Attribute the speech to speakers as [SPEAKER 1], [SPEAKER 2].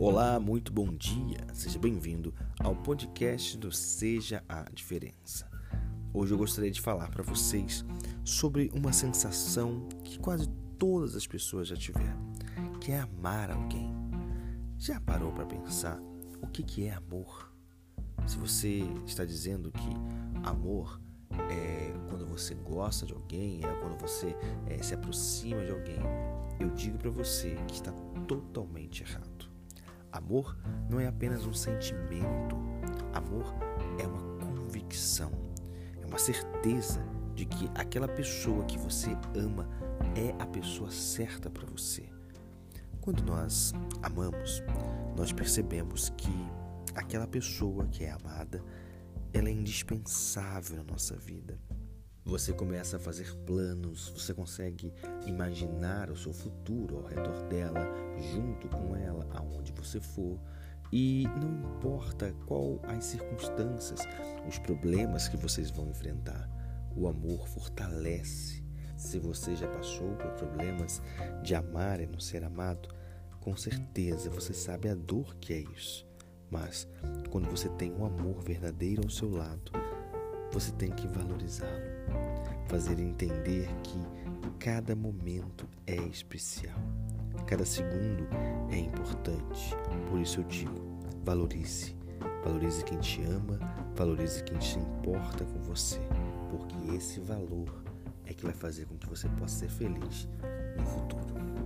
[SPEAKER 1] Olá, muito bom dia. Seja bem-vindo ao podcast do Seja a Diferença. Hoje eu gostaria de falar para vocês sobre uma sensação que quase todas as pessoas já tiveram, que é amar alguém. Já parou para pensar o que que é amor? Se você está dizendo que amor é quando você gosta de alguém, é quando você é, se aproxima de alguém, eu digo para você que está totalmente errado. Amor não é apenas um sentimento, amor é uma convicção, é uma certeza de que aquela pessoa que você ama é a pessoa certa para você. Quando nós amamos, nós percebemos que aquela pessoa que é amada, ela é indispensável na nossa vida. Você começa a fazer planos, você consegue imaginar o seu futuro ao redor dela, junto com ela, aonde você for. E não importa qual as circunstâncias, os problemas que vocês vão enfrentar, o amor fortalece. Se você já passou por problemas de amar e não ser amado, com certeza você sabe a dor que é isso. Mas quando você tem um amor verdadeiro ao seu lado, você tem que valorizá-lo fazer entender que cada momento é especial, cada segundo é importante. Por isso eu digo: valorize, valorize quem te ama, valorize quem se importa com você, porque esse valor é que vai fazer com que você possa ser feliz no futuro.